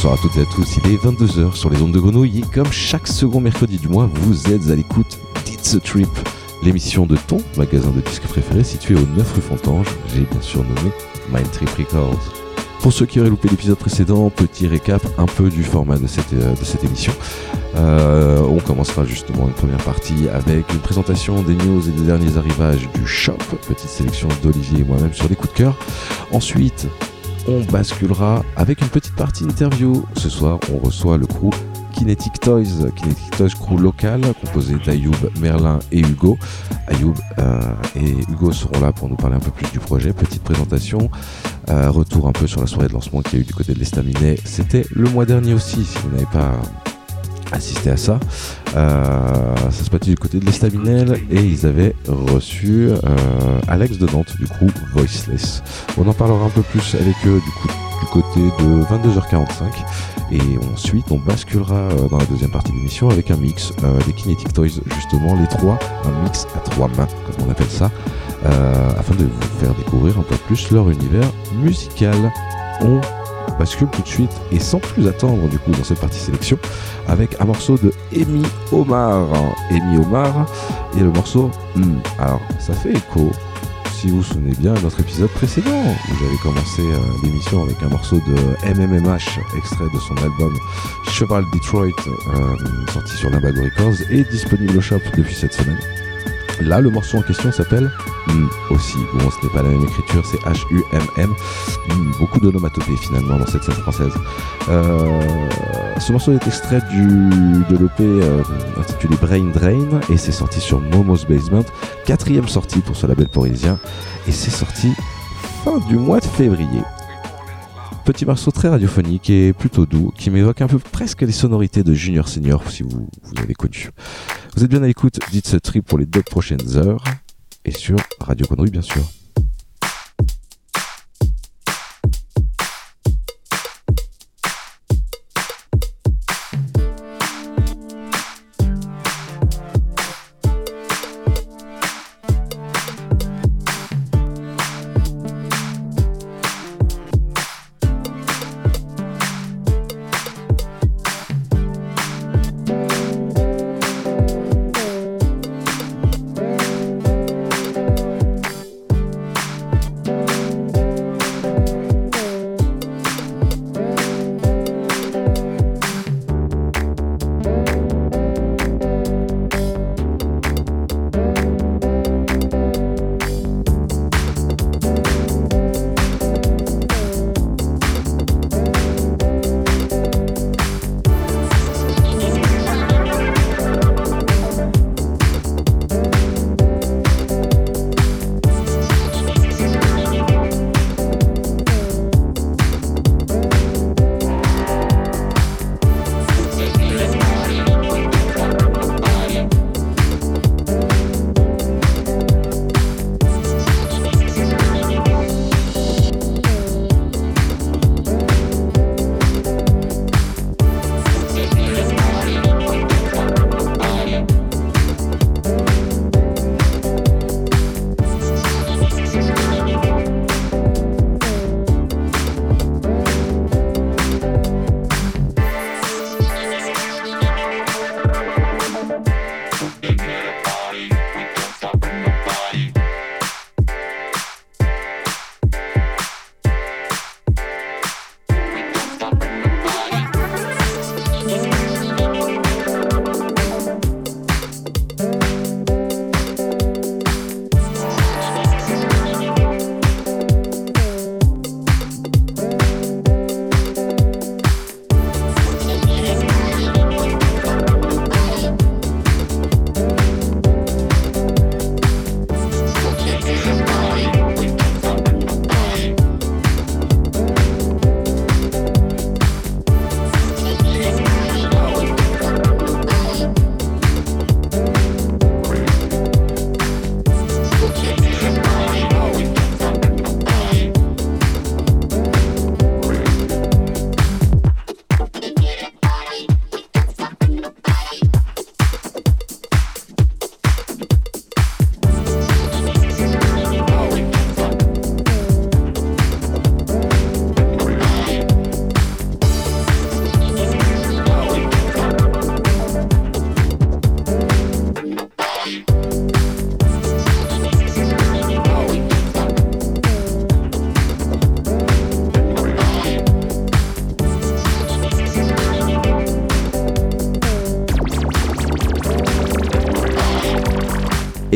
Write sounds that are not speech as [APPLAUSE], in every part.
Bonsoir à toutes et à tous, il est 22h sur les ondes de grenouille et comme chaque second mercredi du mois, vous êtes à l'écoute d'It's a Trip, l'émission de ton magasin de disques préféré situé au 9 rue Fontange, j'ai bien sûr nommé Mind Trip Records. Pour ceux qui auraient loupé l'épisode précédent, petit récap un peu du format de cette, euh, de cette émission. Euh, on commencera justement une première partie avec une présentation des news et des derniers arrivages du shop, petite sélection d'Olivier et moi-même sur les coups de cœur. Ensuite, on basculera avec une petite partie interview. Ce soir, on reçoit le crew Kinetic Toys, Kinetic Toys crew local composé d'Ayoub, Merlin et Hugo. Ayoub euh, et Hugo seront là pour nous parler un peu plus du projet. Petite présentation, euh, retour un peu sur la soirée de lancement qu'il y a eu du côté de l'Estaminet. C'était le mois dernier aussi, si vous n'avez pas assisté à ça. Euh, ça se passait du côté de l'Estaminel et ils avaient reçu euh, Alex de Nantes du coup Voiceless. On en parlera un peu plus avec eux du coup du côté de 22h45 et ensuite on basculera euh, dans la deuxième partie de l'émission avec un mix des Kinetic Toys justement les trois, un mix à trois mains comme on appelle ça afin de vous faire découvrir un peu plus leur univers musical. On bascule tout de suite et sans plus attendre du coup dans cette partie sélection avec un morceau de Amy Omar. Amy Omar et le morceau Hmm. Alors ça fait écho si vous vous souvenez bien à notre épisode précédent où j'avais commencé euh, l'émission avec un morceau de MMMH extrait de son album Cheval Detroit euh, sorti sur Limbago Records et disponible au shop depuis cette semaine. Là, le morceau en question s'appelle Hmm, aussi. Bon, ce n'est pas la même écriture, c'est H-U-M-M. Hmm, beaucoup d'onomatopées finalement dans cette scène française. Euh, ce morceau est extrait de l'EP euh, intitulé Brain Drain et c'est sorti sur Momo's Basement. Quatrième sortie pour ce label parisien et c'est sorti fin du mois de février. Petit morceau très radiophonique et plutôt doux qui m'évoque un peu presque les sonorités de Junior Senior si vous, vous avez connu. Vous êtes bien à l'écoute, dites ce trip pour les deux prochaines heures et sur Radio Connery bien sûr.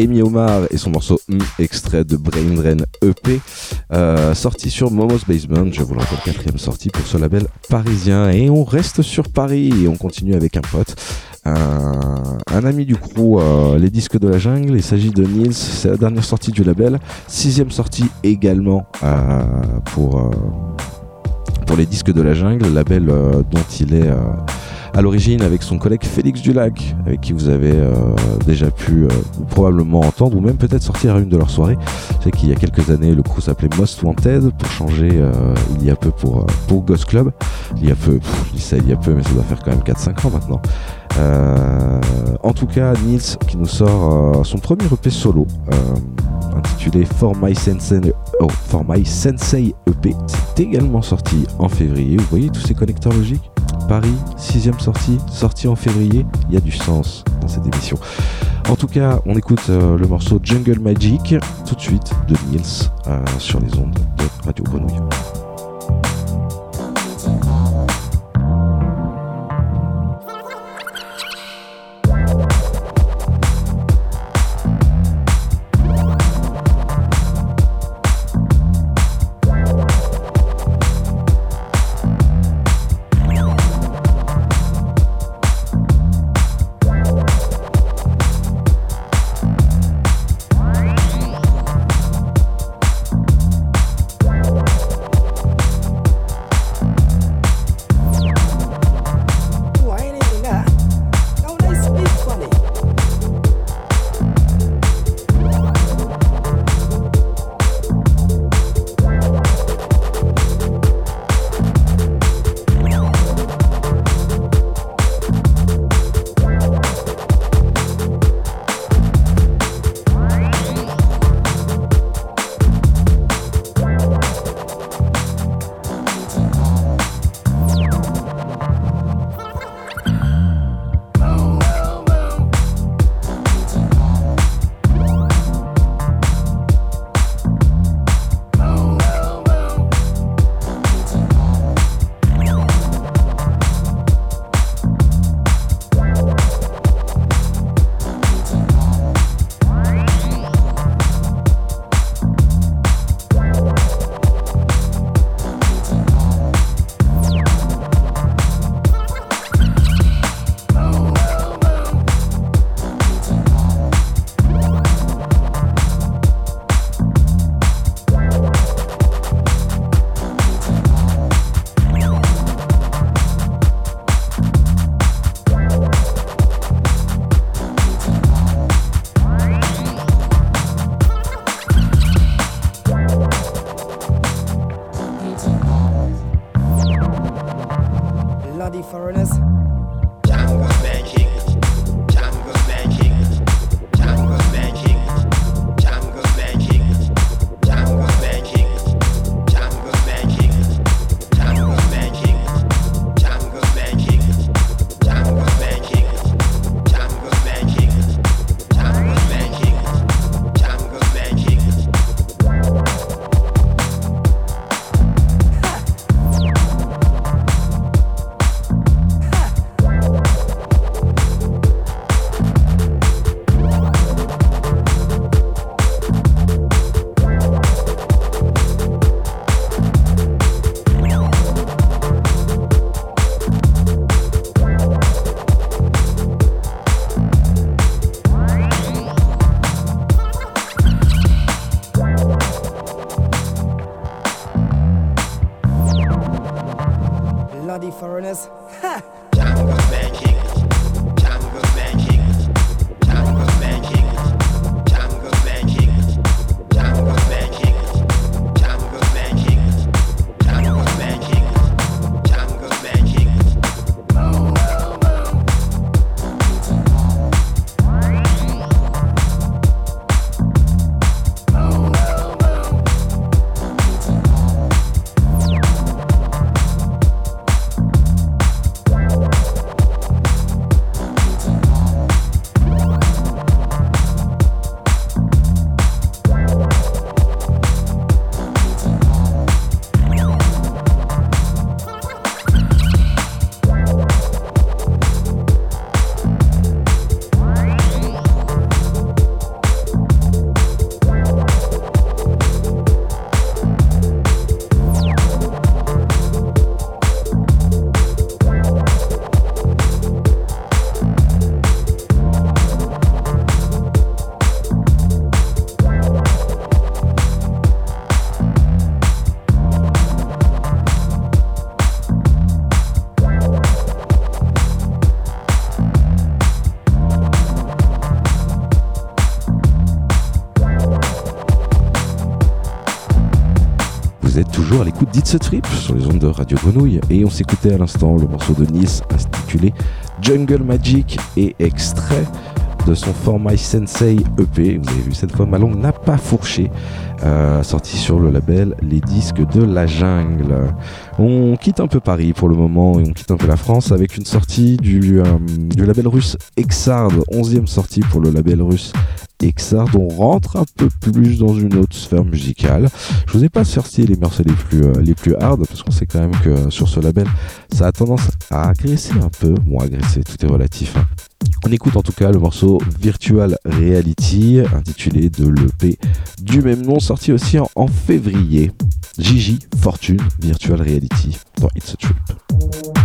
Amy Omar et son morceau mm, extrait de Brain Drain EP, euh, sorti sur Momo's Basement, je vous le rappelle, quatrième sortie pour ce label parisien. Et on reste sur Paris et on continue avec un pote. Un, ami du crew, euh, les disques de la jungle. Il s'agit de Nils, c'est la dernière sortie du label. Sixième sortie également euh, pour, pour les disques de la jungle, label dont il est à l'origine avec son collègue Félix Dulac, avec qui vous avez euh, déjà pu euh, probablement entendre ou même peut-être sortir à une de leurs soirées. Je sais qu'il y a quelques années, le crew s'appelait Most Wanted pour changer euh, il y a peu pour, pour Ghost Club. Il y a peu, je dis ça il y a peu, mais ça doit faire quand même 4-5 ans maintenant. en tout cas, Nils qui nous sort son premier EP solo intitulé For My Sensei, oh, For My Sensei EP. C'est également sorti en février. Vous voyez tous ces connecteurs logiques? Paris, sixième sortie, sortie en février. Il y a du sens dans cette émission. En tout cas, on écoute euh, le morceau Jungle Magic tout de suite de Nils euh, sur les ondes de Radio Grenouille. foreigners foreigners. d'It's a Trip sur les ondes de Radio Grenouille et on s'écoutait à l'instant le morceau de Nice intitulé Jungle Magic et extrait de son For My Sensei EP. Vous avez vu cette fois, ma langue n'a pas fourché. Euh, sorti sur le label Les Disques de la Jungle. On quitte un peu Paris pour le moment et on quitte un peu la France avec une sortie du, euh, du label russe Exard, 11e sortie pour le label russe Exard. On rentre un peu plus dans une autre sphère musicale. Je vous ai pas sorti les morceaux les plus, euh, les plus hard parce qu'on sait quand même que sur ce label ça a tendance à agresser un peu. Bon, agresser, tout est relatif. Hein. On écoute en tout cas le morceau Virtual Reality intitulé de l'EP du même nom sorti aussi en, février. Gigi Fortune Virtual Reality dans It's a Trip.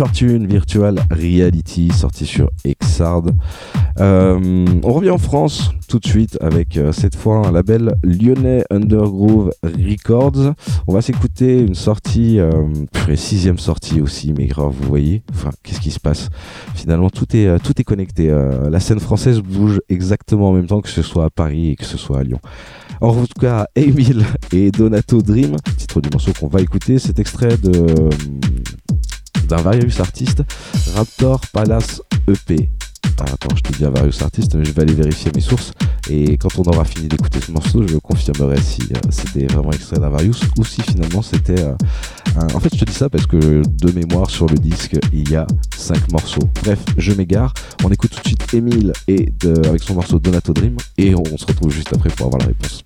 Fortune Virtual Reality, sorti sur Exard. Euh, on revient en France tout de suite avec euh, cette fois un label lyonnais Undergroove Records. On va s'écouter une sortie, euh, sixième sortie aussi, mais grave, vous voyez. Enfin, qu'est-ce qui se passe? Finalement, tout est, tout est connecté. la scène française bouge exactement en même temps que ce soit à Paris et que ce soit à Lyon. En tout cas, Emile et Donato Dream, titre du morceau qu'on va écouter, c'est extrait de d'un various artiste, Raptor Palace EP. Ah, attends, je te dis un various artiste, mais je vais aller vérifier mes sources. Et quand on aura fini d'écouter ce morceau, je confirmerai si euh, c'était vraiment extrait d'un various ou si finalement c'était euh, un... En fait, je te dis ça parce que de mémoire sur le disque, il y a 5 morceaux. Bref, je m'égare. On écoute tout de suite Emile et avec son morceau Donato Dream et on se retrouve juste après pour avoir la réponse.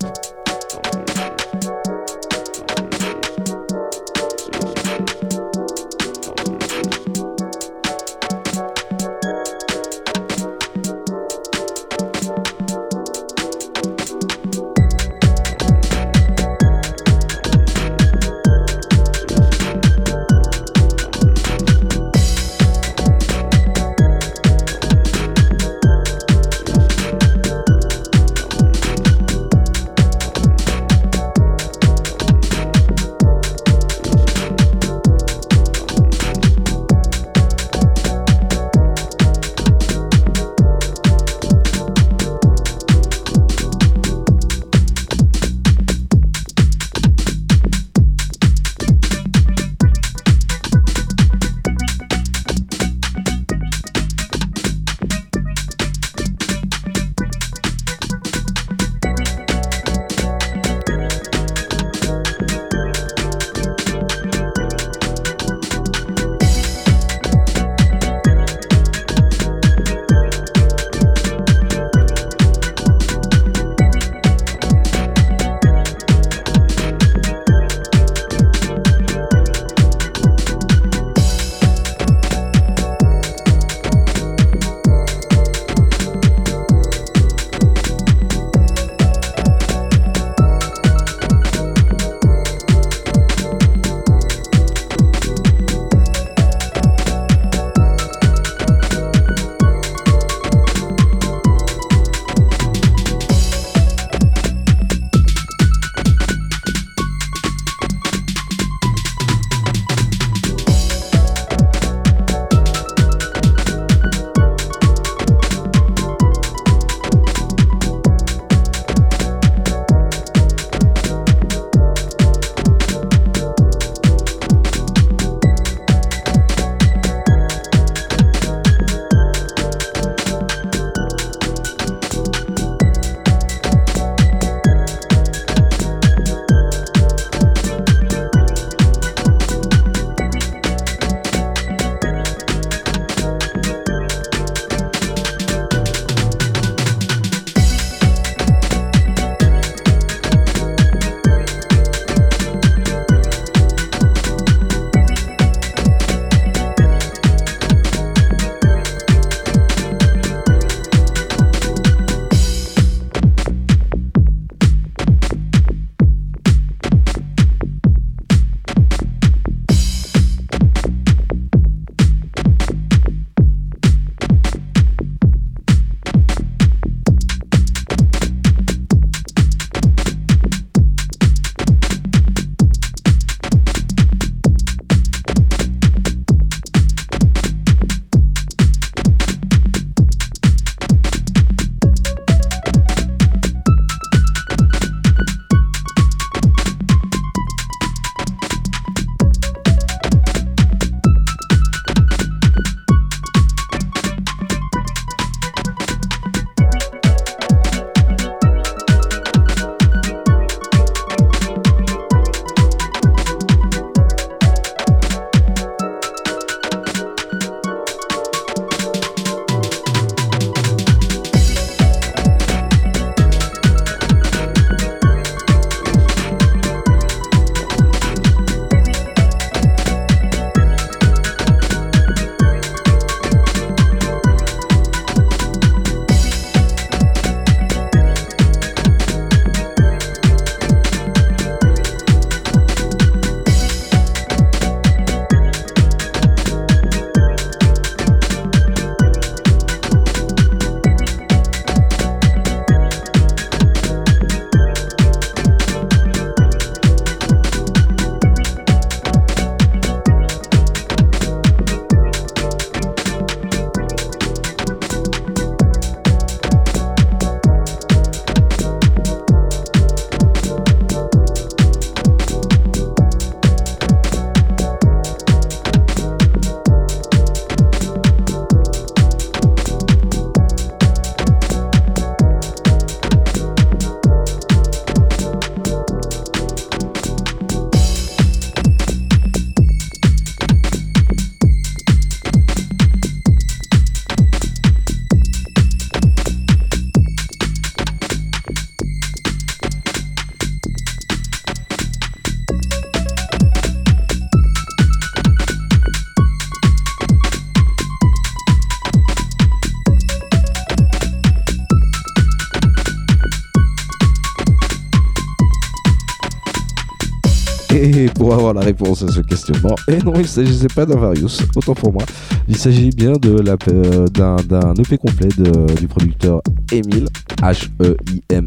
La réponse à ce questionnement, et non, il ne s'agissait pas d'un Varius, autant pour moi. Il s'agit bien de euh, d'un, d'un EP complet de, du producteur Emile, H-E-I-M-Y-L.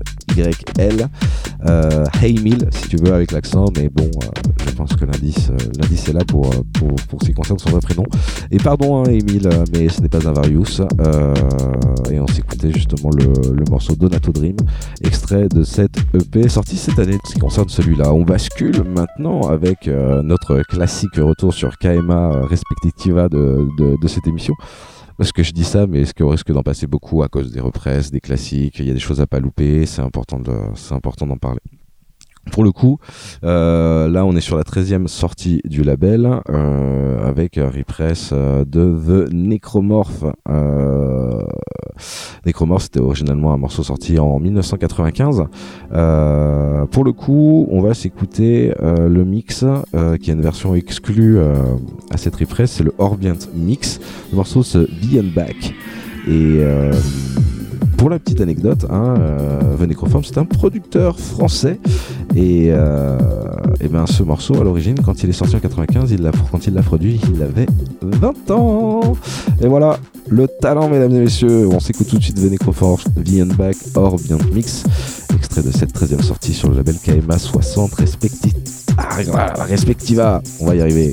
Euh, Heymil, si tu veux, avec l'accent, mais bon, euh, je pense que l'indice, euh, l'indice est là pour, pour, pour ce qui concerne son vrai prénom. Et pardon, hein, Emile, mais ce n'est pas un Varius. Euh, et on s'écoutait justement le morceau Donato Dream, extrait de cette EP sorti cette année. Ce qui concerne celui-là, on bascule maintenant avec euh, notre classique retour sur KMA euh, Respectiva de, de, de cette émission. Parce que je dis ça, mais est-ce qu'on risque d'en passer beaucoup à cause des represses, des classiques? Il y a des choses à pas louper, c'est important de, c'est important d'en parler. Pour le coup, euh, là on est sur la 13e sortie du label euh, avec un repress euh, de The Necromorph. Necromorph c'était originalement un morceau sorti en 1995. Euh, pour le coup, on va s'écouter le mix qui est une version exclue à cette repress, c'est le Orbient Mix. Le morceau c'est Be and Back. Et pour la petite anecdote, hein, euh, c'est un producteur français et, euh, et ben ce morceau à l'origine quand il est sorti en 95, il quand il l'a produit, il avait 20 ans. Et voilà, le talent mesdames et messieurs, on s'écoute tout de suite The Necroform, The and Back or Beyond Mix, extrait de cette 13e sortie sur le label KMA 60 Respecti- ah, Respectiva. On va y arriver.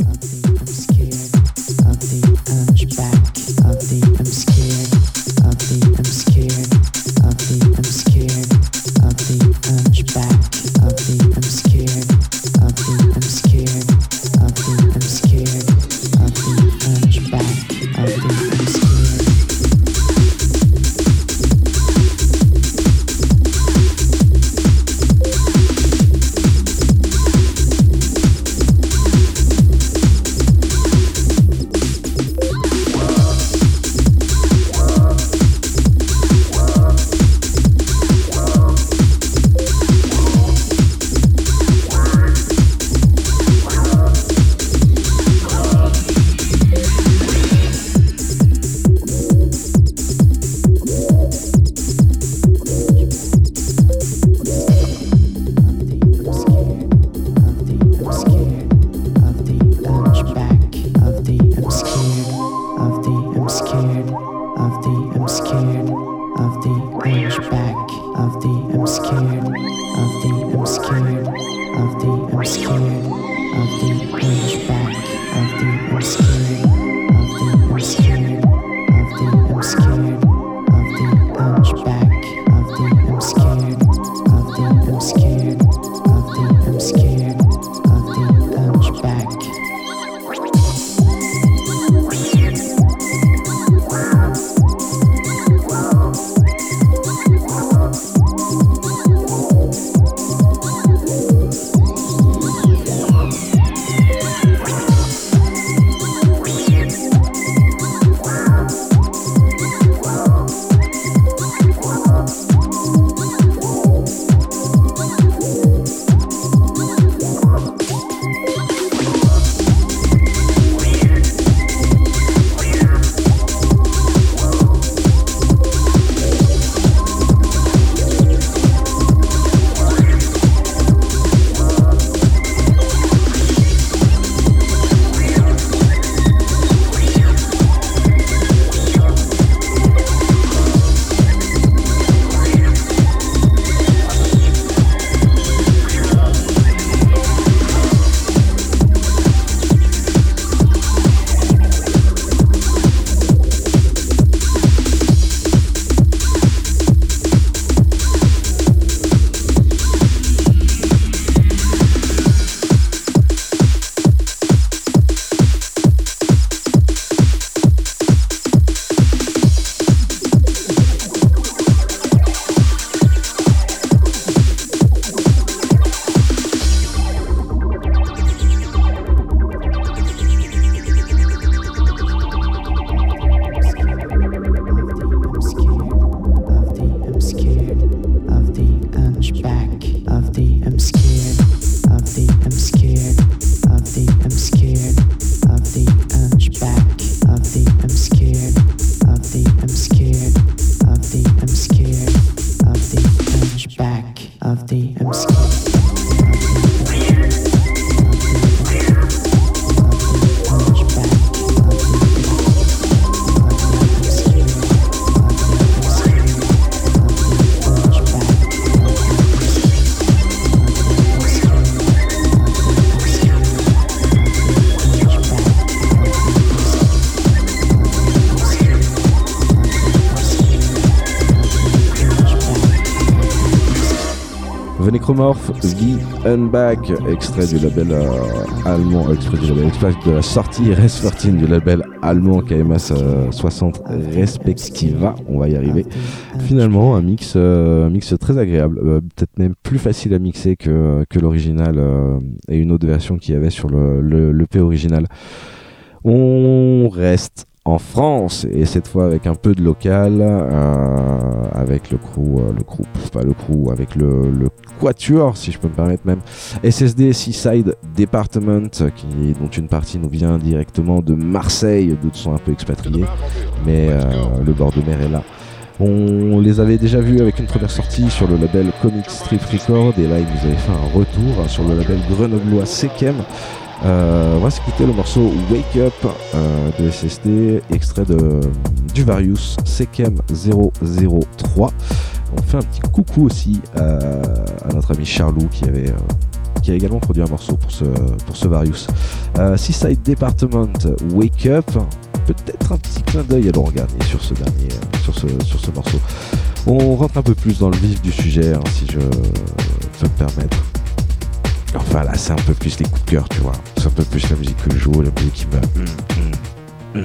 The Unback, extrait du label euh, allemand, euh, extrait du label, extrait de la sortie Res 14 du label allemand KMS 60 Respectiva, on va y arriver. Finalement, un mix, un mix très agréable, peut-être même plus facile à mixer que, que l'original et une autre version qu'il y avait sur le, le, le P original. On reste en France et cette fois avec un peu de local euh, avec le crew euh, le crew pas le crew avec le, le, quatuor si je peux me permettre même SSD Seaside Department qui dont une partie nous vient directement de Marseille d'autres sont un peu expatriés mais euh, le bord de mer est là. On les avait déjà vus avec une première sortie sur le label Comic Street Record et là ils nous avaient fait un retour sur le label grenoblois Sekem euh, on va s'écouter le morceau Wake Up euh, de SSD, extrait de, du Varius Sekem 003. On fait un petit coucou aussi euh, à notre ami Charlou qui avait qui a également produit un morceau pour ce, pour ce Varius. Seaside Department Wake Up, peut-être un petit clin d'œil à le regarder sur ce dernier, sur ce, sur ce morceau. On rentre un peu plus dans le vif du sujet, hein, si je peux me permettre. Enfin là, c'est un peu plus les coups de cœur, tu vois. C'est un peu plus la musique que je joue, la musique qui me.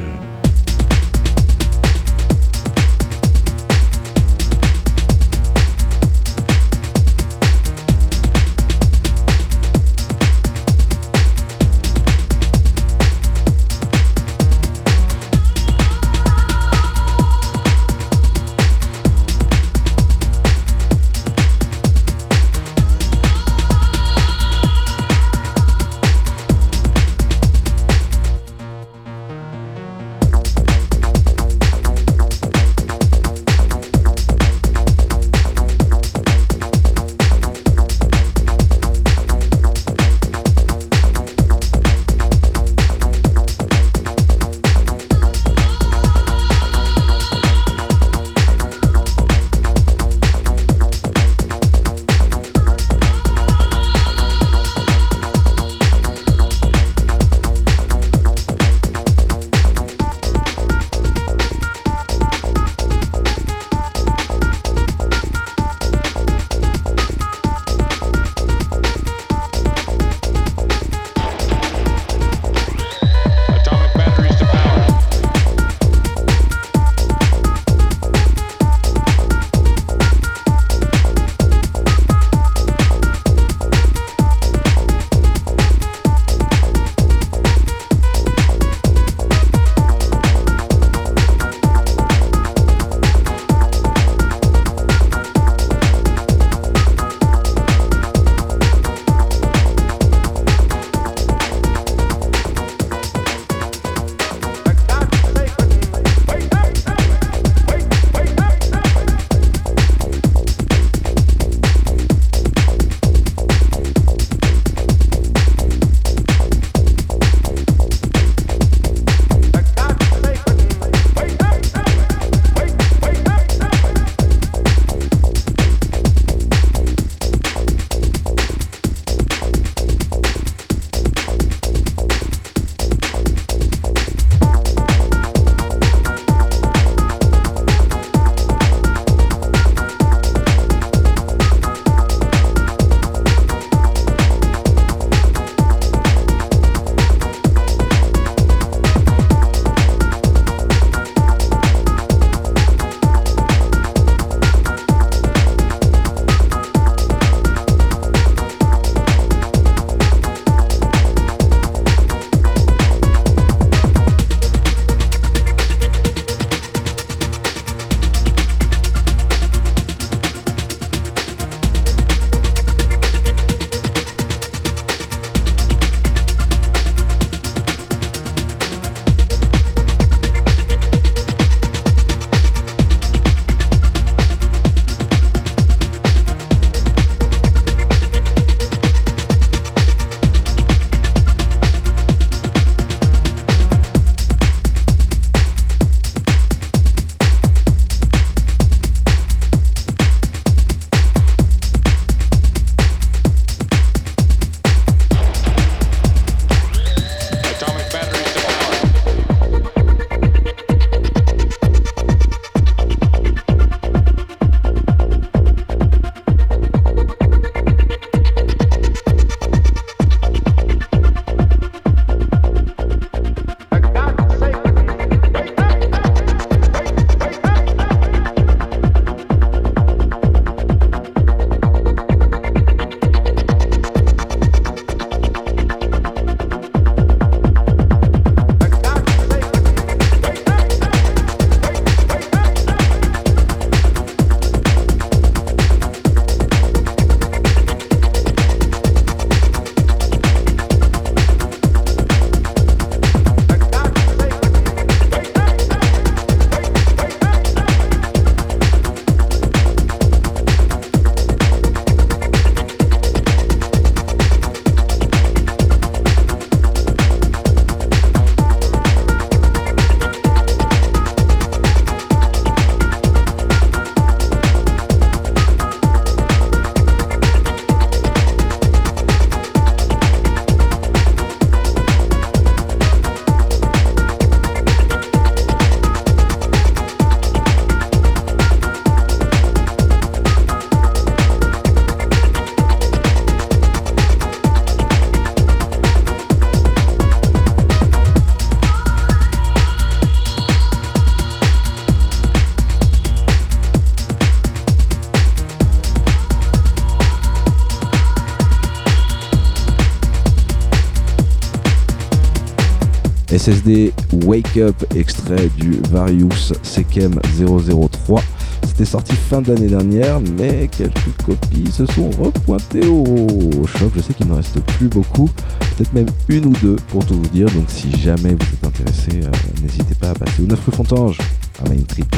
SSD Wake Up, extrait du Various Sekem 003. C'était sorti fin d'année dernière, mais quelques copies se sont repointées au shop. Je sais qu'il n'en reste plus beaucoup, peut-être même une ou deux pour tout vous dire. Donc si jamais vous êtes intéressé, euh, n'hésitez pas à passer au 9 rue Fontange à Main Trip.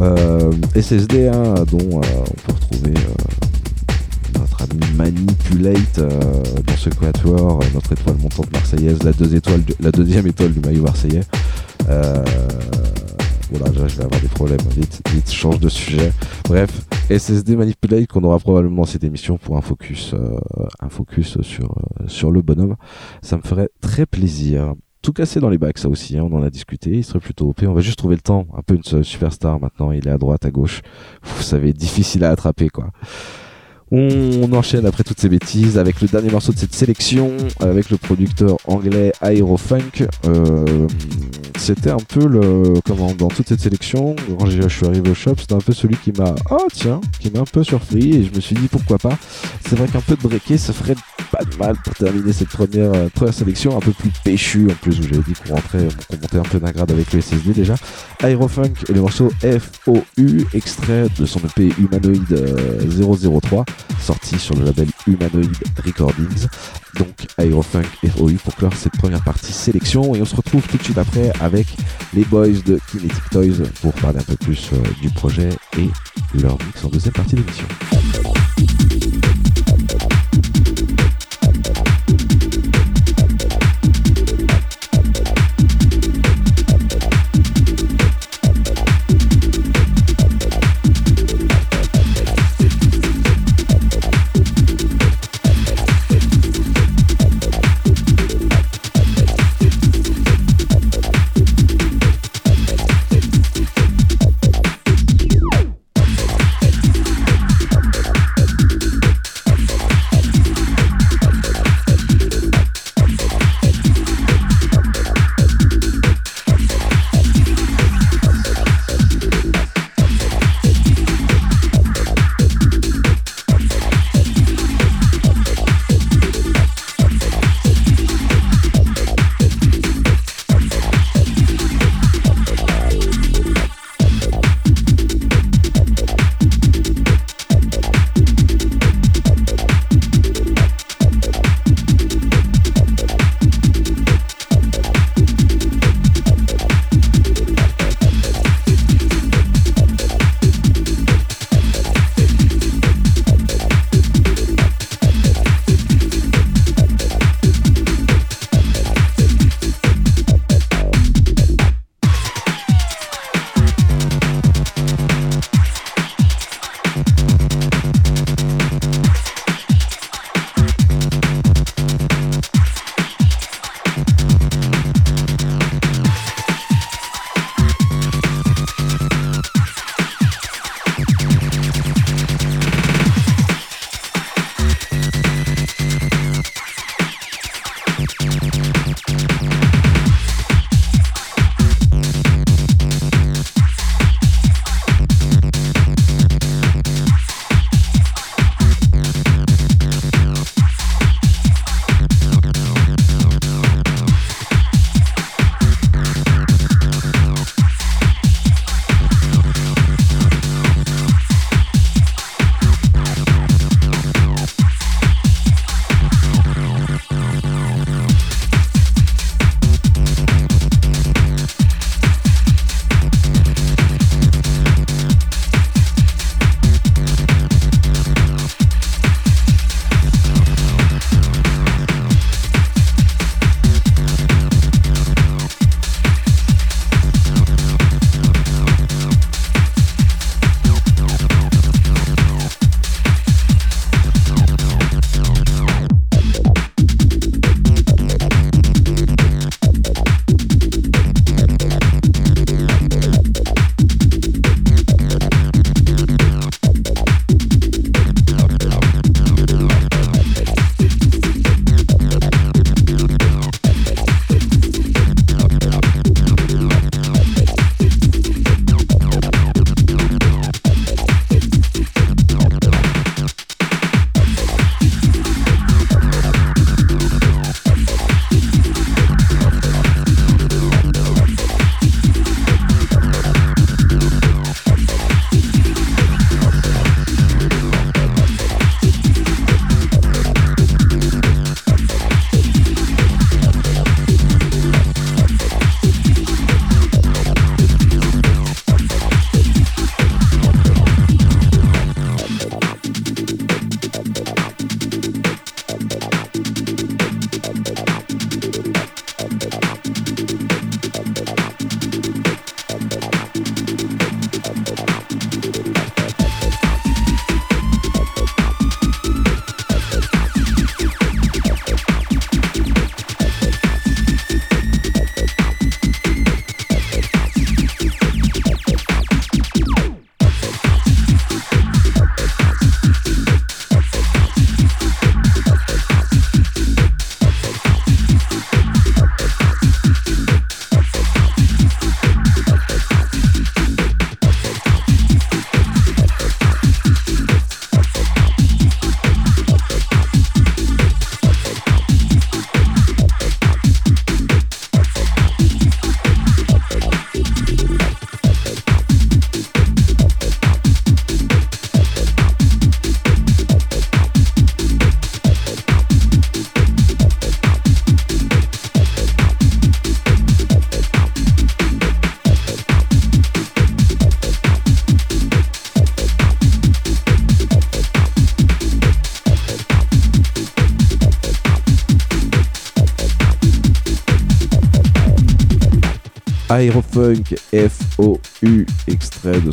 Euh, SSD dont euh, on peut retrouver Manipulate dans ce quatuor, notre étoile montante marseillaise, la, la deuxième étoile du maillot marseillais. Voilà, je vais avoir des problèmes. Vite, vite, change de sujet. Bref, SSD Manipulate qu'on aura probablement cette émission pour un focus, euh, un focus sur, euh, sur le bonhomme. Ça me ferait très plaisir. Tout cassé dans les bacs, ça aussi, hein, on en a discuté. Il serait plutôt OP. On va juste trouver le temps. Un peu une superstar maintenant. Il est à droite, à gauche. Vous savez, difficile à attraper, quoi. On enchaîne après toutes ces bêtises avec le dernier morceau de cette sélection, avec le producteur anglais Aerofunk. Euh, c'était un peu le comment dans toute cette sélection quand je suis arrivé au shop c'était un peu celui qui m'a oh tiens qui m'a un peu surpris et je me suis dit pourquoi pas. C'est vrai qu'un peu de breaké ça ferait pas de mal pour terminer cette première euh, première sélection un peu plus péchu en plus où j'avais dit qu'on rentrait qu'on montait un peu d'un grade avec le SSD déjà. Aerofunk et le morceau FOU extrait de son EP Humanoid 003 sorti sur le label Humanoid Recordings. Donc Aerofunk FOU pour clore cette première partie sélection et on se retrouve tout de suite après les boys de Kinetic Toys pour parler un peu plus euh, du projet et leur mix en deuxième partie d'émission.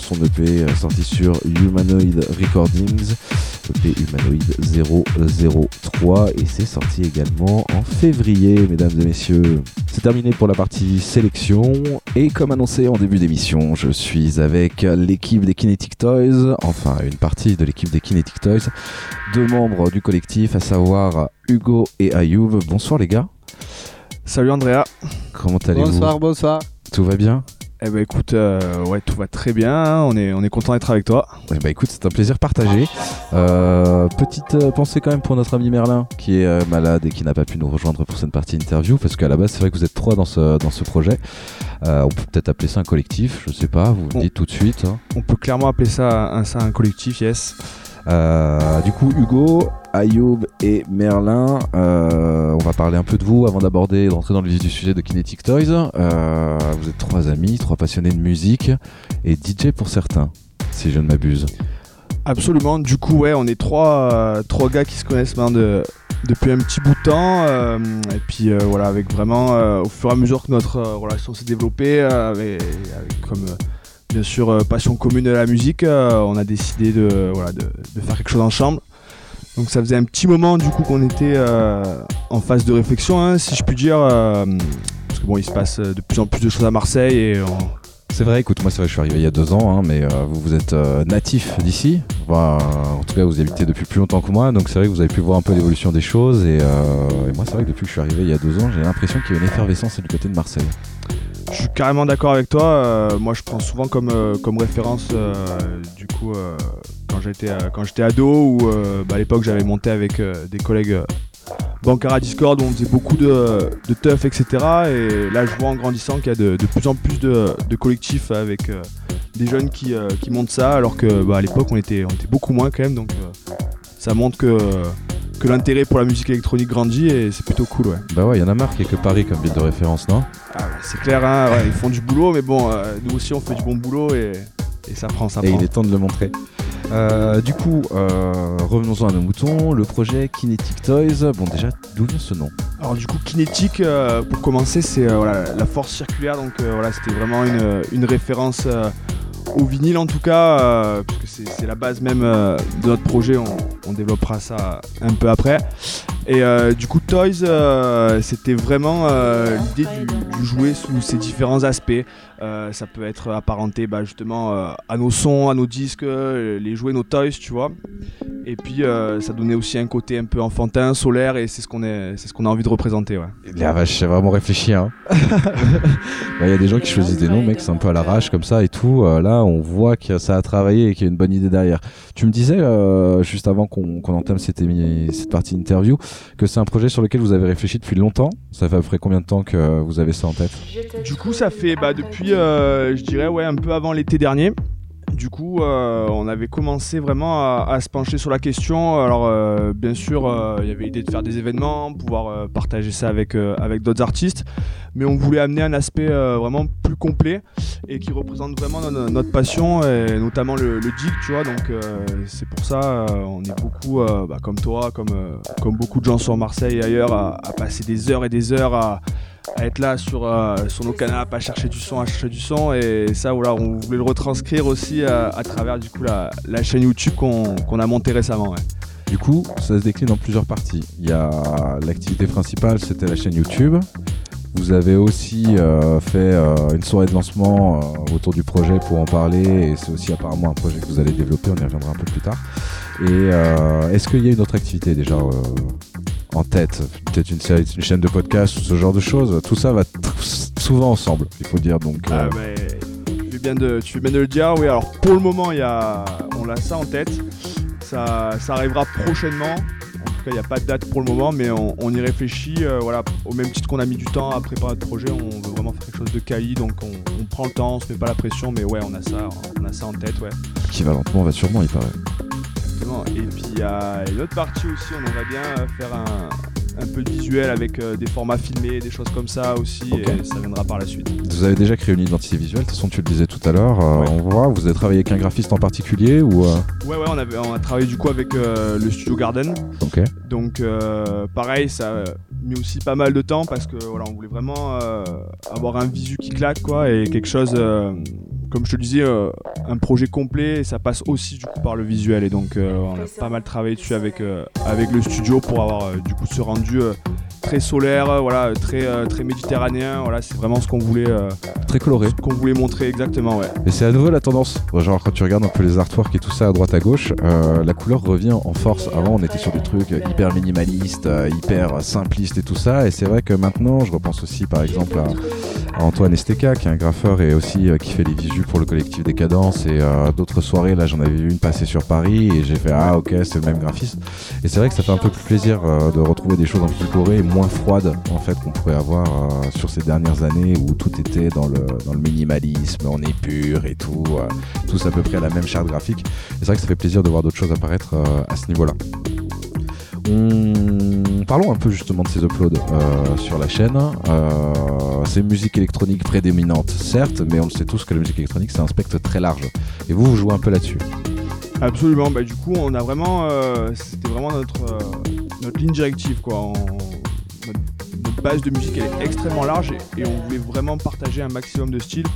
Son EP euh, sorti sur Humanoid Recordings, EP Humanoid 003, et c'est sorti également en février, mesdames et messieurs. C'est terminé pour la partie sélection, et comme annoncé en début d'émission, je suis avec l'équipe des Kinetic Toys, enfin une partie de l'équipe des Kinetic Toys, deux membres du collectif, à savoir Hugo et Ayoub. Bonsoir les gars. Salut Andrea. Comment allez-vous? Bonsoir, bonsoir. Tout va bien? Eh ben écoute, euh, ouais, tout va très bien. hein. On est, on est content d'être avec toi. Eh bah écoute, c'est un plaisir partagé. Euh, petite euh, pensée quand même pour notre ami Merlin qui est malade et qui n'a pas pu nous rejoindre pour cette partie interview parce qu'à la base c'est vrai que vous êtes trois dans ce, dans ce projet. On peut peut-être appeler ça un collectif, je sais pas, vous me dites tout de suite. hein. On peut clairement appeler ça un, ça un collectif, yes. Du coup, Hugo, Ayoub et Merlin, euh, on va parler un peu de vous avant d'aborder et d'entrer dans le vif du sujet de Kinetic Toys. Euh, vous êtes trois amis, trois passionnés de musique et DJ pour certains, si je ne m'abuse. Absolument. Du coup, ouais, on est trois, euh, trois gars qui se connaissent maintenant de- depuis un petit bout de temps. et puis voilà, avec vraiment, au fur et à mesure que notre relation s'est développée, avec, comme bien sûr passion commune de la musique, on a décidé de faire quelque chose ensemble. Donc ça faisait un petit moment du coup qu'on était euh, en phase de réflexion, hein, si je puis dire. euh, parce que bon, il se passe euh, de plus en plus de choses à Marseille et C'est vrai, écoute, moi c'est vrai que je suis arrivé il y a deux ans, hein, mais vous, vous êtes natif d'ici. En tout cas, vous habitez depuis plus longtemps que moi, donc c'est vrai que vous avez pu voir un peu l'évolution des choses. Et moi, c'est vrai que depuis que je suis arrivé il y a deux ans, j'ai l'impression qu'il y a une effervescence du côté de Marseille. Je suis carrément d'accord avec toi. euh, moi, je prends souvent comme, euh, comme référence, euh, du coup, quand j'étais ado ou bah, à l'époque, j'avais monté avec des collègues Bancara Discord où on faisait beaucoup de, de teuf, etc. Et là, je vois en grandissant qu'il y a de, de plus en plus de, de collectifs avec des jeunes qui, qui montent ça, alors que bah, à l'époque, on était, on était beaucoup moins quand même. Donc, ça montre que, que l'intérêt pour la musique électronique grandit et c'est plutôt cool, ouais. Bah ouais, il y en a marre qu'il y ait que Paris comme ville de référence, non? Ah ouais, c'est clair, hein, ouais, ils font du boulot, mais bon, euh, nous aussi on fait du bon boulot et, et ça prend, ça Et prend. il est temps de le montrer. Euh, du coup, euh, revenons-en à nos moutons. Le projet Kinetic Toys, bon déjà, d'où vient ce nom? Alors du coup, kinétique, euh, pour commencer, c'est euh, voilà, la force circulaire, donc euh, voilà, c'était vraiment une, une référence euh, au vinyle en tout cas, euh, puisque c'est c'est la base même euh, de notre projet, on, développera ça un peu après. Et euh, du coup, Toys, c'était vraiment l'idée du, du jouet sous ses différents aspects. Euh, ça peut être apparenté bah, justement euh, à nos sons, à nos disques, euh, les jouets, nos toys, tu vois. Et puis euh, ça donnait aussi un côté un peu enfantin, solaire, et c'est ce qu'on est, c'est ce qu'on a envie de représenter. Ouais. La vache, j'ai vraiment réfléchi. Hein. [LAUGHS] Bah, Il y a des gens qui choisissent des noms, mec, c'est un peu à l'arrache comme ça et tout. Euh, là, on voit que ça a travaillé et qu'il y a une bonne idée derrière. Tu me disais, euh, juste avant qu'on entame cette partie interview, que c'est un projet sur lequel vous avez réfléchi depuis longtemps. Ça fait à peu près combien de temps que vous avez ça en tête? Du coup, ça fait bah, depuis, euh, je dirais, ouais, un peu avant l'été dernier. Du coup, euh, on avait commencé vraiment à, se pencher sur la question. Alors, euh, bien sûr, euh, il y avait l'idée de faire des événements, pouvoir partager ça avec, d'autres artistes, mais on voulait amener un aspect vraiment plus complet et qui représente vraiment no- notre passion, et notamment le, le tu vois. Donc, c'est pour ça, on est beaucoup, bah, comme toi, comme, beaucoup de gens sur Marseille et ailleurs, à passer des heures et des heures à à être là sur, euh, sur nos canapes, à chercher du son, à chercher du son. Et ça, voilà, on voulait le retranscrire aussi à, à travers du coup, la, la chaîne YouTube qu'on a montée récemment. Du coup, ça se décline en plusieurs parties. Il y a l'activité principale, c'était la chaîne YouTube. Vous avez aussi euh, fait euh, une soirée de lancement euh, autour du projet pour en parler et c'est aussi apparemment un projet que vous allez développer, on y reviendra un peu plus tard. Et euh, est-ce qu'il y a une autre activité déjà euh, en tête Peut-être une, série, une chaîne de podcast ou ce genre de choses Tout ça va souvent ensemble, il faut dire. Donc, euh, Ah, mais tu, bien de, tu de le dire. Oui, alors pour le moment, il y a, on a ça en tête. Ça, ça arrivera prochainement. En tout cas, il n'y a pas de date pour le moment, mais on, on y réfléchit. euh, voilà, au même titre qu'on a mis du temps à préparer notre projet, on veut vraiment faire quelque chose de quali, donc on, on prend le temps, on se met pas la pression, mais ouais, on a ça, on a ça en tête, ouais. qui va lentement, va sûrement, il paraît. Exactement. Et puis il y a une autre partie aussi, on aimerait bien euh, faire un, un peu de visuel avec euh, des formats filmés, des choses comme ça aussi, et ça viendra par la suite. Vous avez déjà créé une identité visuelle, de toute façon tu le disais tout à l'heure, euh, Ouais. on voit, vous avez travaillé avec un graphiste en particulier ou... euh, Ouais, ouais, on, avait, on a travaillé du coup avec le studio Garden. Donc pareil, ça, mis aussi pas mal de temps parce que voilà, on voulait vraiment avoir un visu qui claque quoi et quelque chose, comme je te disais, euh, un projet complet et ça passe aussi du coup par le visuel et donc euh, on a pas mal travaillé dessus avec, euh, avec le studio pour avoir euh, du coup ce rendu euh, très solaire, voilà, très, euh, très méditerranéen, voilà, c'est vraiment ce qu'on voulait, euh, Très coloré. ce qu'on voulait montrer exactement, ouais. Et c'est à nouveau la tendance. Genre quand tu regardes un peu les artworks et tout ça à droite à gauche, euh, la couleur revient en force. Avant on était sur des trucs hyper minimalistes, hyper simplistes et tout ça. Et c'est vrai que maintenant, je repense aussi par exemple à, à Antoine Esteka qui est un graffeur et aussi euh, qui fait les visuels pour le collectif Décadence et euh, d'autres soirées. Là j'en avais vu une passer sur Paris et j'ai fait ah ok c'est le même graphiste. Et c'est vrai que ça fait un peu plus plaisir euh, de retrouver des choses un peu plus colorées et moins froides en fait qu'on pourrait avoir euh, sur ces dernières années où tout était dans le, dans le minimalisme, on est pur et tout, tous à peu près à la même charte graphique. Et c'est vrai que ça fait plaisir de voir d'autres choses apparaître à ce niveau-là. On- Parlons un peu justement de ces uploads euh, sur la chaîne. Euh, c'est musique électronique prédominante, certes, mais on le sait tous que la musique électronique c'est un spectre très large. Et vous, vous jouez un peu là-dessus. Absolument, bah, du coup on a vraiment, euh, c'était vraiment notre, notre ligne directive quoi. Notre, base de musique est extrêmement large et, on voulait vraiment partager un maximum de styles.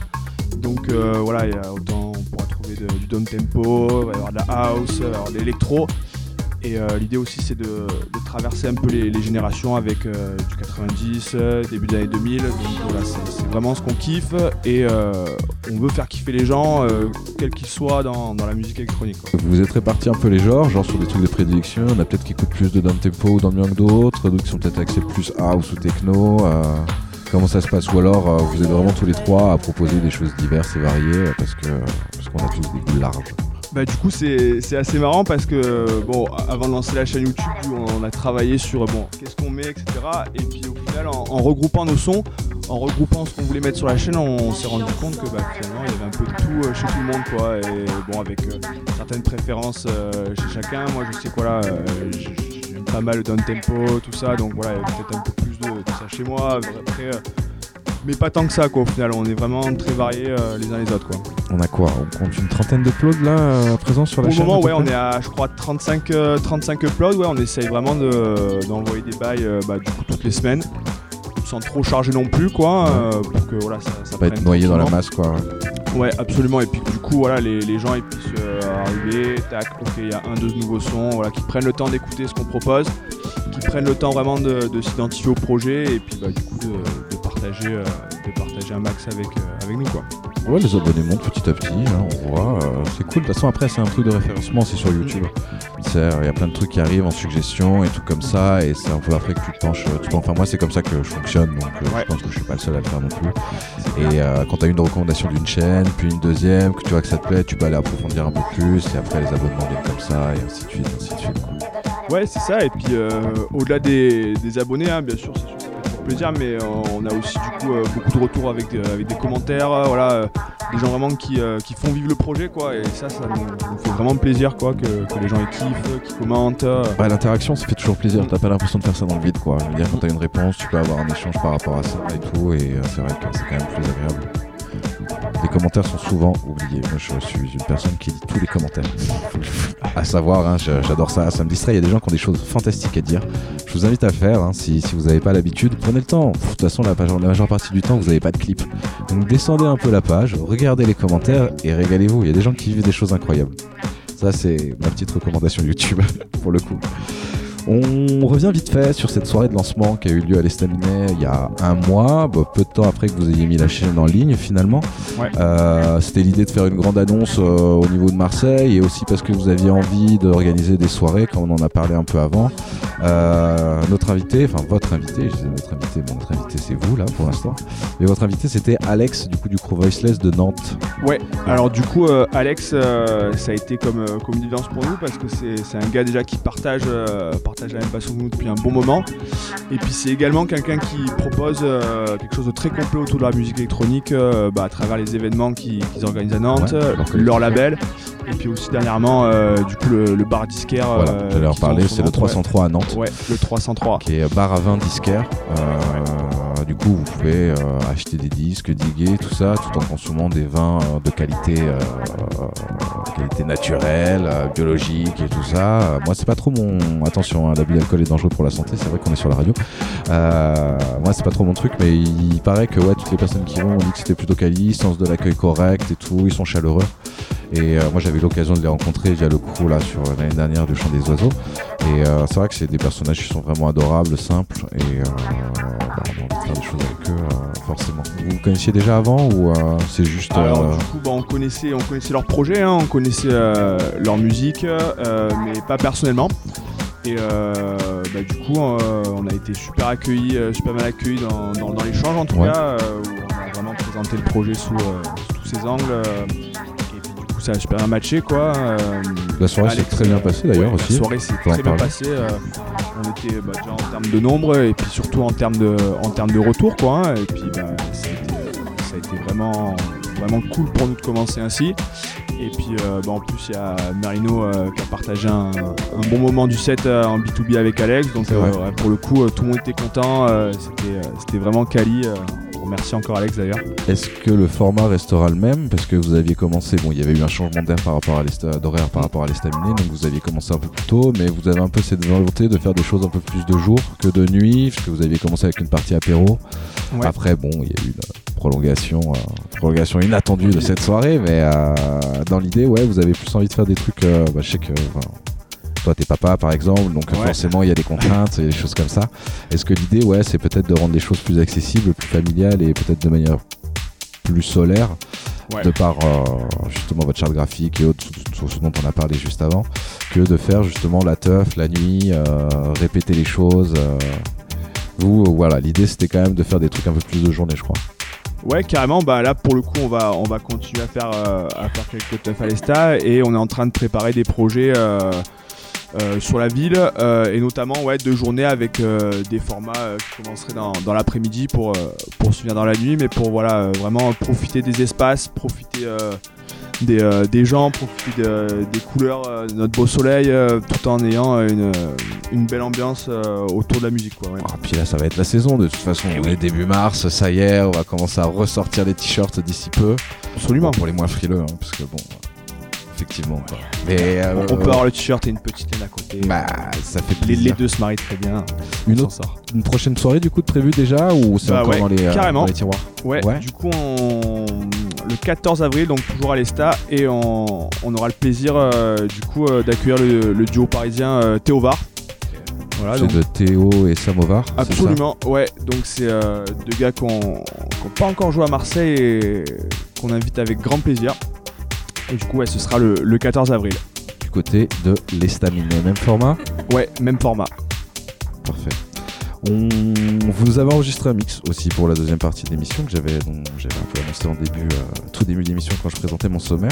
Donc voilà, il y a autant on pourra trouver du down tempo, il va y avoir de la house, de l'électro. Et euh, l'idée aussi c'est de, traverser un peu les, générations avec euh, du 90, euh, début des années 2000. Donc voilà, c'est vraiment ce qu'on kiffe et on veut faire kiffer les gens, quels qu'ils soient dans, dans la musique électronique. Vous êtes répartis un peu les genres, genre sur des trucs de prédilection. Il y en a peut-être qui écoutent plus de down tempo ou dans que d'autres, d'autres qui sont peut-être axés plus house ou techno. euh, comment ça se passe? Ou alors vous êtes vraiment tous les trois à proposer des choses diverses et variées parce que parce qu'on a tous des goûts larges. Bah du coup c'est assez marrant parce que bon avant de lancer la chaîne YouTube on a travaillé sur bon qu'est-ce qu'on met etc et puis au final en, regroupant nos sons en regroupant ce qu'on voulait mettre sur la chaîne on, s'est rendu compte que bah, finalement il y avait un peu de tout euh, chez tout le monde quoi. Et bon avec euh, certaines préférences euh, chez chacun. Moi je sais quoi là j'aime pas mal le down tempo tout ça. Donc voilà il y avait peut-être un peu plus de, de ça chez moi. Après mais pas tant que ça quoi au final on est vraiment très variés euh, les uns les autres quoi On a quoi? On compte une trentaine d'uploads là euh, à présent sur la le chaîne moment, ouais, on est à, je crois, 35, euh, 35 uploads. Ouais, on essaye vraiment de- d'envoyer des bails euh, bah, du coup, toutes les semaines, sans trop charger non plus, quoi, euh, pour que voilà, ça, ça Pas être noyé dans la masse quoi. Ouais, absolument. Et puis du coup, voilà, les, les gens ils puissent arriver, tac, ok, il y a un, deux nouveaux sons, voilà, qui prennent le temps d'écouter ce qu'on propose, qui prennent le temps vraiment de, de s'identifier au projet et puis bah, du coup de, de partager, euh, de partager un max avec, euh, avec nous, quoi. Ouais, les abonnés montent petit à petit, hein, on voit. euh, c'est cool. De toute façon, après, c'est un truc de référencement, c'est sur YouTube. Il y a plein de trucs qui arrivent en suggestion et tout comme ça, et c'est un peu après que tu te penches. Tu penches, enfin, moi, c'est comme ça que je fonctionne, donc Ouais. je pense que je suis pas le seul à le faire non plus. Et quand tu as une recommandation d'une chaîne, puis une deuxième, que tu vois que ça te plaît, tu peux aller approfondir un peu plus, et après, les abonnements viennent comme ça, et ainsi de suite, ainsi de suite. quoi. Ouais, c'est ça. Et puis, au-delà des, des abonnés, hein, bien sûr, c'est plaisir, mais euh, on a aussi du coup euh, beaucoup de retours avec, avec des commentaires, euh, voilà, des gens vraiment qui, qui font vivre le projet, quoi. Et ça, ça nous, fait vraiment plaisir, quoi, que, les gens ils kiffent, qu'ils commentent. l'interaction, ça fait toujours plaisir. T'as pas l'impression de faire ça dans le vide, quoi. Je veux dire, quand t'as une réponse, tu peux avoir un échange par rapport à ça et tout, et c'est vrai que c'est quand même plus agréable. Les commentaires sont souvent oubliés. Moi, je suis une personne qui lit tous les commentaires. [LAUGHS] à savoir, hein, j'adore ça, ça me distrait. Il y a des gens qui ont des choses fantastiques à dire. Je vous invite à faire, hein, si, vous n'avez pas l'habitude. Prenez le temps. De toute façon, la, la majeure partie du temps, vous n'avez pas de clip. Donc, descendez un peu la page, regardez les commentaires et régalez-vous. Il y a des gens qui vivent des choses incroyables. Ça, c'est ma petite recommandation YouTube, [LAUGHS] pour le coup. On revient vite fait sur cette soirée de lancement qui a eu lieu à l'Estaminet il y a un mois, bah, peu de temps après que vous ayez mis la chaîne en ligne finalement. Ouais. Euh, C'était l'idée de faire une grande annonce euh, au niveau de Marseille et aussi parce que vous aviez envie d'organiser des soirées, comme on en a parlé un peu avant. Euh, notre invité, enfin votre invité, je disais notre invité, bon, notre invité c'est vous là pour l'instant, mais votre invité c'était Alex du coup du crew Voiceless de Nantes. Ouais, alors du coup, Alex, ça a été comme, comme une évidence pour nous parce que c'est c'est un gars déjà qui partage, euh, partage la même passion que nous depuis un bon moment. Et puis c'est également quelqu'un qui propose euh, quelque chose de très complet autour de la musique électronique euh, bah, à travers les événements qu'ils organisent à Nantes, Ouais, leur leur label. Et puis aussi dernièrement, euh, du coup, le, le bar disquaire. Voilà, j'allais ont parler, c'est le Nantes, ouais. 303 à Nantes. Ouais, le 303. qui est bar à vin disquaire. Du coup, vous pouvez euh, acheter des disques, diguer, tout ça, tout en consommant des vins euh, de qualité, euh, qualité naturelle, biologique et tout ça. Moi, c'est pas trop mon. Attention, hein, l'abus d'alcool est dangereux pour la santé. C'est vrai qu'on est sur la radio. Moi, c'est pas trop mon truc, mais il paraît que ouais, toutes les personnes qui vont ont dit que c'était plutôt quali, sens de l'accueil correct et tout. Ils sont chaleureux. Et moi, j'avais l'occasion de les rencontrer via le crew là sur l'année dernière du Chant des Oiseaux. Et c'est vrai que c'est des personnages qui sont vraiment adorables, simples, et euh, on a envie de faire des choses avec eux, euh, forcément. Vous vous connaissiez déjà avant ou euh, c'est juste. Alors euh, du coup, bah, on connaissait, on connaissait leur projet, hein, on connaissait leur musique, mais pas personnellement. Et bah, du coup, on a été super accueillis, super mal accueillis dans, dans, dans l'échange en tout Ouais. cas, où on a vraiment présenté le projet sous, sous tous ses angles. Coup, ça a super bien matché quoi. euh, La soirée s'est très bien euh, passée d'ailleurs ouais, aussi. La soirée s'est très bien parler. passée. euh, on était bah, déjà en termes de nombre et puis surtout en termes de, en termes de retour quoi. hein, et puis bah, ça, a été, vraiment, vraiment cool pour nous de commencer ainsi. Et puis euh, bah, en plus il y a Marino euh, qui a partagé un, un bon moment du set euh, en B2B avec Alex. Donc ouais, pour le coup tout le monde était content. c'était, c'était vraiment quali. Remercie encore Alex d'ailleurs. Est-ce que le format restera le même? Parce que vous aviez commencé, bon, il y avait eu un changement d'air par rapport à l'esta- d'horaire par rapport à l'estaminet, donc vous aviez commencé un peu plus tôt, mais vous avez un peu cette volonté de faire des choses un peu plus de jour que de nuit, parce que vous aviez commencé avec une partie apéro. Ouais. Après, bon, il y a eu une prolongation, euh, prolongation inattendue de cette soirée, mais euh, dans l'idée, ouais, vous avez plus envie de faire des trucs. euh, bah, je sais que. enfin, toi, t'es papa par exemple, donc Ouais. forcément il y a des contraintes et des choses comme ça. Est-ce que l'idée, ouais, c'est peut-être de rendre les choses plus accessibles, plus familiales et peut-être de manière plus solaire, Ouais. de par euh, justement votre charte graphique et autres, tout, ce dont on a parlé juste avant, que de faire justement la teuf la nuit, euh, répéter les choses. euh. Vous, voilà, l'idée c'était quand même de faire des trucs un peu plus de journée, je crois. Ouais, carrément. Bah là, pour le coup, on va, on va continuer à faire, euh, à faire quelques teufs à l'Esta et on est en train de préparer des projets euh, sur la ville euh, et notamment ouais, deux journées avec euh, des formats euh, qui commenceraient dans, dans l'après-midi pour, euh, pour se finir dans la nuit, mais pour voilà, euh, vraiment profiter des espaces, profiter euh, des, euh, des gens, profiter de- des couleurs euh, de notre beau soleil euh, tout en ayant euh, une, une belle ambiance euh, autour de la musique. Quoi, ouais. Ah, puis là, ça va être la saison de toute façon. Eh on oui. est début mars, ça y est, on va commencer à ressortir les t-shirts d'ici peu. Absolument. Bon, pour les moins frileux, hein, parce que bon, effectivement. quoi. Mais euh, On peut avoir le t-shirt et une petite laine à côté. bah, ça fait les, plaisir. les deux se marient très bien. Une On autre s'en sort. Une prochaine soirée du coup de prévu déjà ou c'est Bah encore ouais, dans, les, euh, carrément. dans les tiroirs? Ouais, Ouais. du coup, on... le 14 avril, donc toujours à l'Esta, et on, on aura le plaisir euh, du coup euh, d'accueillir le, le duo parisien euh, Théovar. Voilà, C'est de Théo et Samovar ça? Absolument, ouais. Donc c'est euh, deux gars qui n'ont pas encore joué à Marseille et qu'on invite avec grand plaisir. Et du coup, ouais, ce sera le, le 14 avril. Du côté de l'estaminet, même format Ouais, même format. Parfait. On vous avez enregistré un mix aussi pour la deuxième partie de l'émission que j'avais j'avais un peu annoncé en début, euh, tout début d'émission quand je présentais mon sommaire.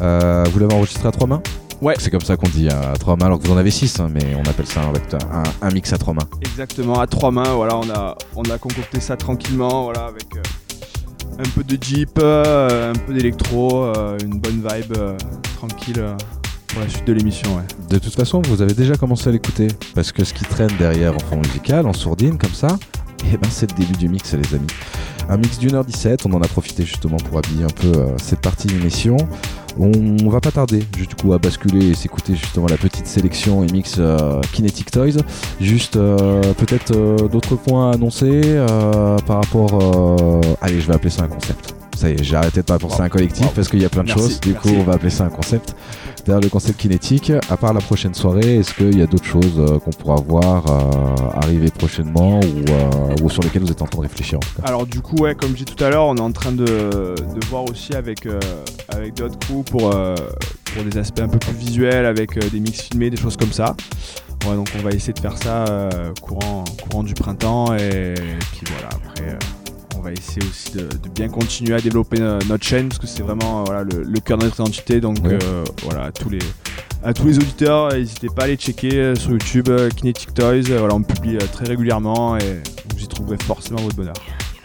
Euh, vous l'avez enregistré à trois mains? Ouais. C'est comme ça qu'on dit à trois mains, alors que vous en avez six, hein, mais on appelle ça avec un, un mix à trois mains. Exactement, à trois mains, voilà, on a, on a concocté ça tranquillement, voilà, avec euh, un peu de Jeep, euh, un peu d'électro, euh, une bonne vibe euh, tranquille pour la suite de l'émission, ouais. De toute façon, vous avez déjà commencé à l'écouter, parce que ce qui traîne derrière en fond musical, en sourdine, comme ça, eh ben c'est le début du mix, les amis. Un mix d'une heure 17, on en a profité justement pour habiller un peu euh, cette partie de l'émission. On, va pas tarder, du coup, à basculer et s'écouter justement la petite sélection et mix euh, Kinetic Toys. Juste euh, peut-être euh, d'autres points à annoncer euh, par rapport. euh, Allez, je vais appeler ça un concept. Ça y est, j'ai arrêté de pas penser à un collectif Wow. parce qu'il y a plein de Merci, choses. Du coup, on va appeler ça un concept. Derrière le concept kinétique, à part la prochaine soirée, est-ce qu'il y a d'autres choses euh, qu'on pourra voir euh, arriver prochainement ou, euh, sur lesquelles vous êtes en train de réfléchir Alors du coup, ouais, comme je disais tout à l'heure, on est en train de, voir aussi avec, d'autres crews pour, pour des aspects un peu plus visuels, avec des mix filmés, des choses comme ça. Ouais, donc on va essayer de faire ça courant, courant du printemps et, puis voilà, après on va essayer aussi de, de bien continuer à développer no- notre chaîne parce que c'est vraiment euh, voilà, le, le cœur de notre identité. Donc euh, voilà, à tous les, à tous les auditeurs, n'hésitez pas à aller checker euh, sur YouTube euh, Kinetic Toys. Euh, voilà, on publie euh, très régulièrement et vous y trouverez forcément votre bonheur.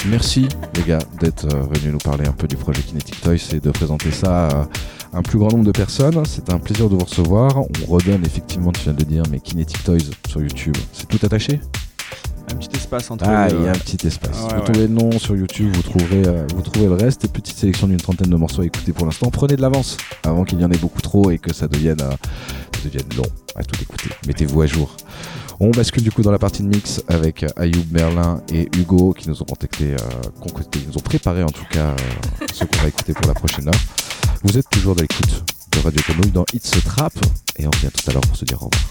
Merci les gars d'être euh, venus nous parler un peu du projet Kinetic Toys et de présenter ça à un plus grand nombre de personnes. C'est un plaisir de vous recevoir. On redonne effectivement, tu viens de le dire, mais Kinetic Toys sur YouTube, c'est tout attaché Un petit espace entre Ah, il y a un ouais. petit espace. Ouais, vous trouvez le nom sur YouTube, vous trouverez, euh, vous trouverez le reste. Et petite sélection d'une trentaine de morceaux à écouter pour l'instant. Prenez de l'avance avant qu'il y en ait beaucoup trop et que ça devienne, euh, ça devienne long à tout écouter. Mettez-vous à jour. On bascule du coup dans la partie de mix avec euh, Ayoub, Merlin et Hugo qui nous ont contacté, euh, concocté, ils nous ont préparé en tout cas euh, [LAUGHS] ce qu'on va écouter pour la prochaine heure. Vous êtes toujours dans l'écoute de Radio Grenouille dans It's a Trap et on revient tout à l'heure pour se dire au revoir.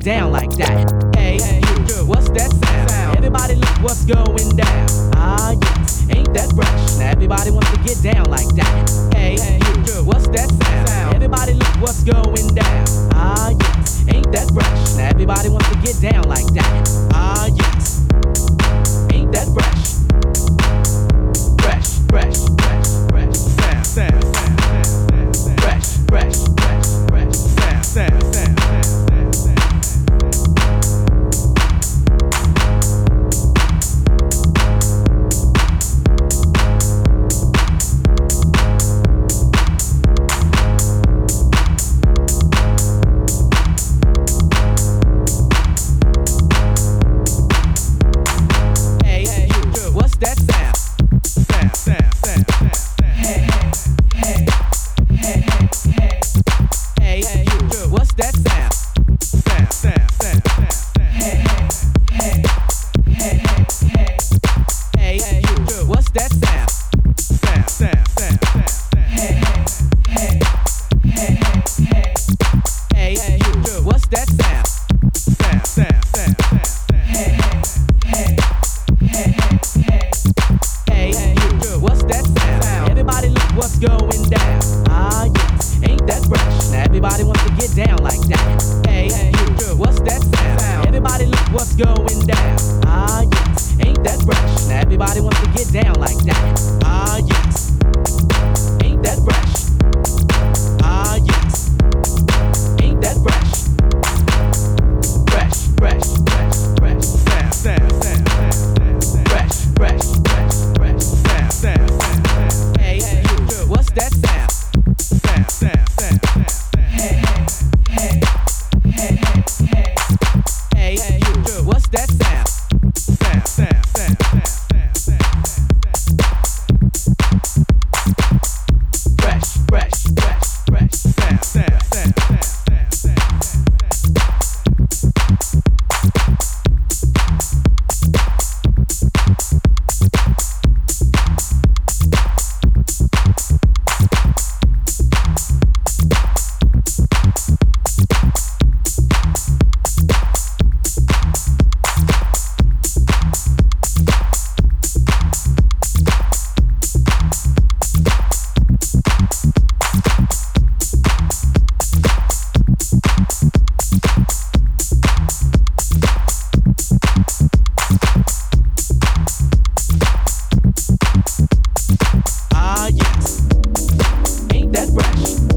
Down that brush.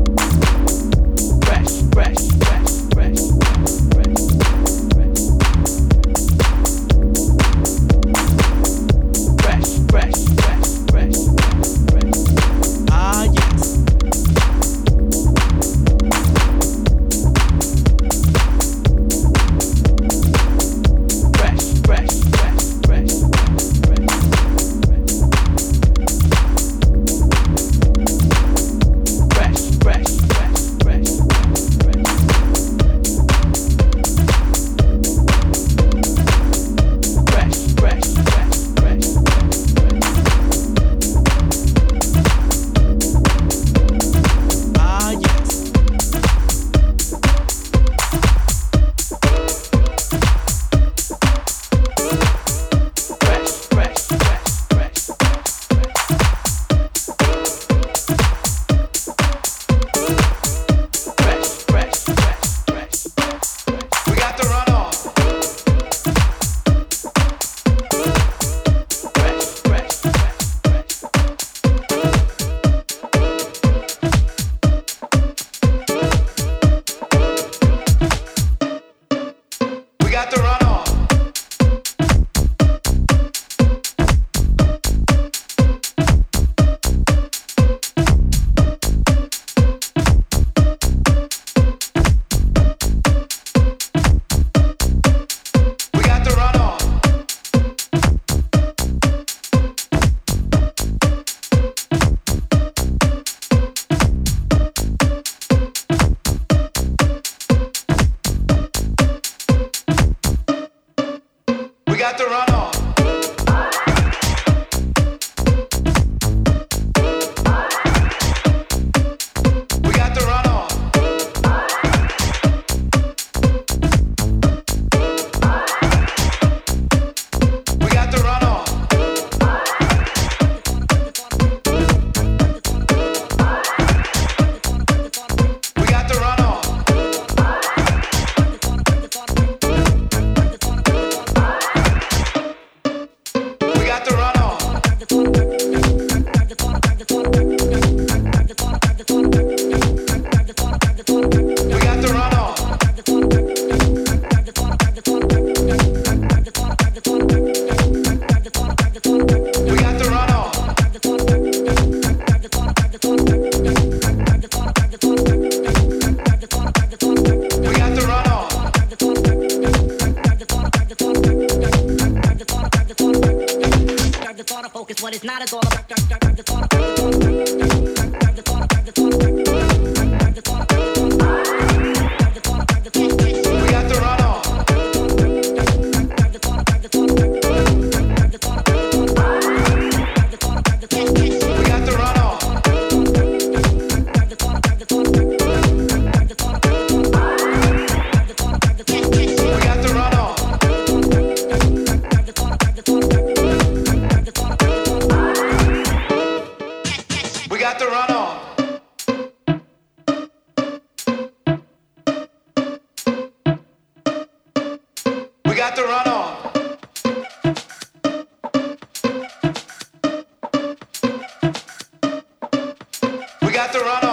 Got to run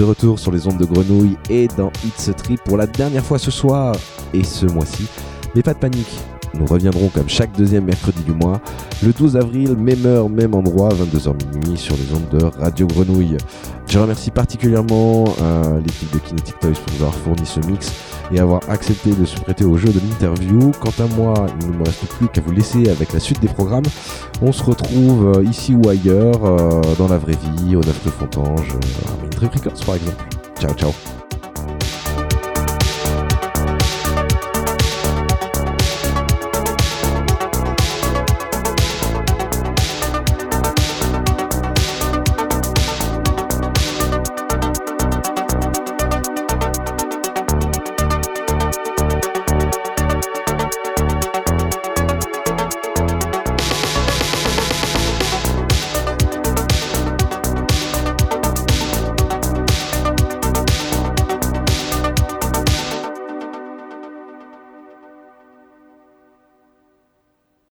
de retour sur les ondes de grenouille et dans It's a Trip pour la dernière fois ce soir et ce mois-ci. Mais pas de panique, nous reviendrons comme chaque deuxième mercredi du mois, le 12 avril, même heure, même endroit, 22h minuit sur les ondes de Radio Grenouille. Je remercie particulièrement euh, l'équipe de Kinetic Toys pour avoir fourni ce mix et avoir accepté de se prêter au jeu de l'interview. Quant à moi, il ne me reste plus qu'à vous laisser avec la suite des programmes. On se retrouve euh, ici ou ailleurs, euh, dans la vraie vie, au 9 rue Fontange, Trip Records. Ciao ciao